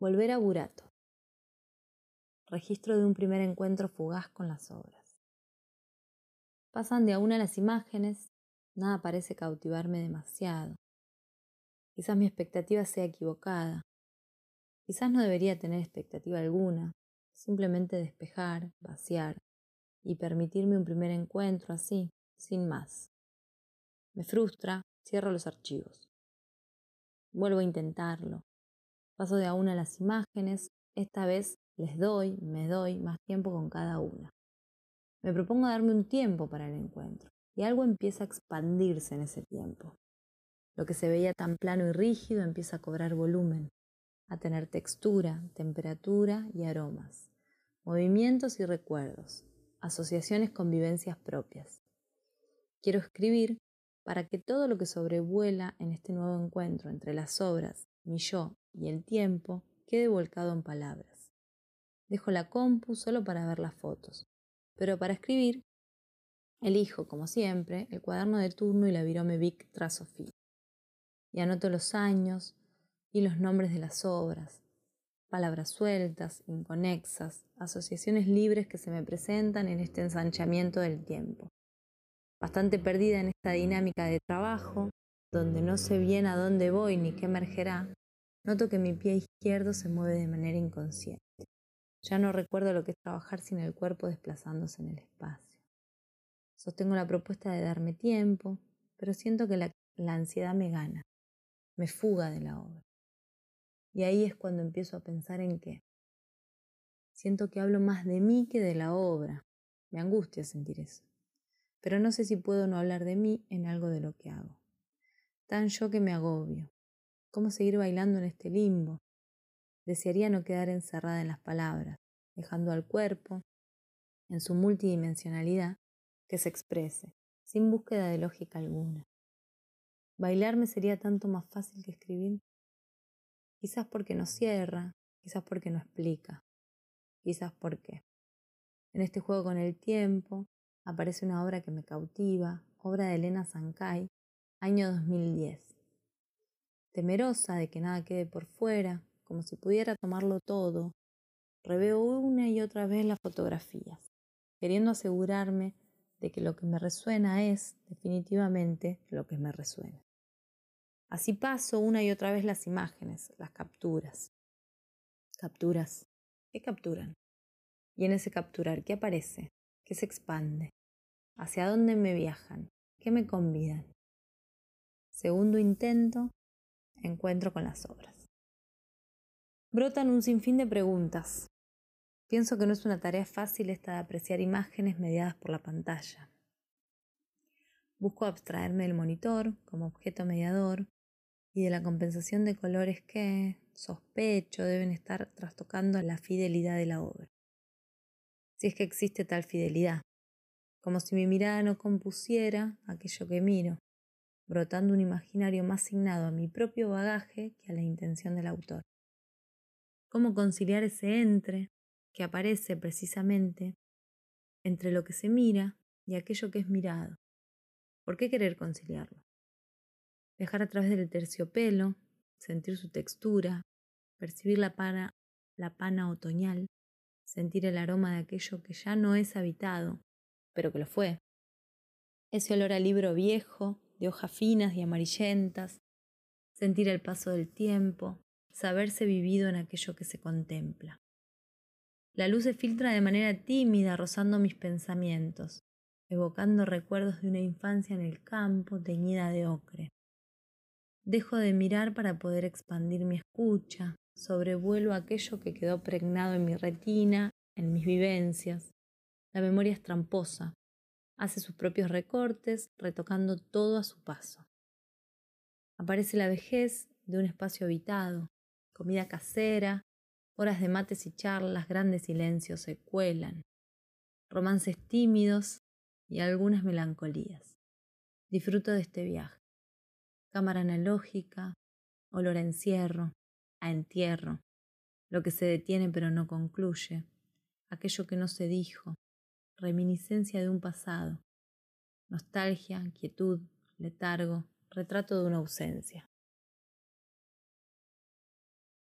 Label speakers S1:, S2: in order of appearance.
S1: Volver a Burato. Registro de un primer encuentro fugaz con las obras. Pasan de a una las imágenes, nada parece cautivarme demasiado. Quizás mi expectativa sea equivocada. Quizás no debería tener expectativa alguna, simplemente despejar, vaciar y permitirme un primer encuentro así, sin más. Me frustra, cierro los archivos. Vuelvo a intentarlo. Paso de a una las imágenes, esta vez les doy, me doy más tiempo con cada una. Me propongo darme un tiempo para el encuentro y algo empieza a expandirse en ese tiempo. Lo que se veía tan plano y rígido empieza a cobrar volumen, a tener textura, temperatura y aromas, movimientos y recuerdos, asociaciones con vivencias propias. Quiero escribir para que todo lo que sobrevuela en este nuevo encuentro entre las obras, mi yo y el tiempo quede volcado en palabras. Dejo la compu solo para ver las fotos, pero para escribir elijo, como siempre, el cuaderno de turno y la virome Vic Trasofil. Y anoto los años y los nombres de las obras, palabras sueltas, inconexas, asociaciones libres que se me presentan en este ensanchamiento del tiempo. Bastante perdida en esta dinámica de trabajo, donde no sé bien a dónde voy ni qué emergerá, Noto que mi pie izquierdo se mueve de manera inconsciente. Ya no recuerdo lo que es trabajar sin el cuerpo desplazándose en el espacio. Sostengo la propuesta de darme tiempo, pero siento que la, ansiedad me gana, me fuga de la obra. Y ahí es cuando empiezo a pensar en qué. Siento que hablo más de mí que de la obra. Me angustia sentir eso. Pero no sé si puedo no hablar de mí en algo de lo que hago. Tan yo que me agobio, ¿Cómo seguir bailando en este limbo? Desearía no quedar encerrada en las palabras, dejando al cuerpo, en su multidimensionalidad, que se exprese, sin búsqueda de lógica alguna. Bailar me sería tanto más fácil que escribir. Quizás porque no cierra, quizás porque no explica, quizás porque. En este juego con el tiempo aparece una obra que me cautiva, obra de Elena Sankay, año 2010 temerosa de que nada quede por fuera, como si pudiera tomarlo todo, reveo una y otra vez las fotografías, queriendo asegurarme de que lo que me resuena es definitivamente lo que me resuena. Así paso una y otra vez las imágenes, las capturas. Capturas. ¿Qué capturan? Y en ese capturar, ¿qué aparece? ¿Qué se expande? ¿Hacia dónde me viajan? ¿Qué me convidan? Segundo intento, encuentro con las obras. Brotan un sinfín de preguntas. Pienso que no es una tarea fácil esta de apreciar imágenes mediadas por la pantalla. Busco abstraerme del monitor como objeto mediador y de la compensación de colores que, sospecho, deben estar trastocando la fidelidad de la obra. Si es que existe tal fidelidad, como si mi mirada no compusiera aquello que miro, brotando un imaginario más signado a mi propio bagaje que a la intención del autor. ¿Cómo conciliar ese entre que aparece precisamente entre lo que se mira y aquello que es mirado? ¿Por qué querer conciliarlo? Dejar a través del terciopelo, sentir su textura, percibir la pana, la pana otoñal, sentir el aroma de aquello que ya no es habitado, pero que lo fue. Ese olor a libro viejo, de hojas finas y amarillentas, sentir el paso del tiempo, saberse vivido en aquello que se contempla. La luz se filtra de manera tímida rozando mis pensamientos, evocando recuerdos de una infancia en el campo teñida de ocre. Dejo de mirar para poder expandir mi escucha, sobrevuelo aquello que quedó pregnado en mi retina, en mis vivencias. La memoria es tramposa, hace sus propios recortes, retocando todo a su paso. Aparece la vejez de un espacio habitado, comida casera, horas de mates y charlas, grandes silencios se cuelan, romances tímidos y algunas melancolías. Disfruto de este viaje. Cámara analógica, olor a encierro, a entierro, lo que se detiene pero no concluye, aquello que no se dijo, reminiscencia de un pasado, nostalgia, quietud, letargo, retrato de una ausencia.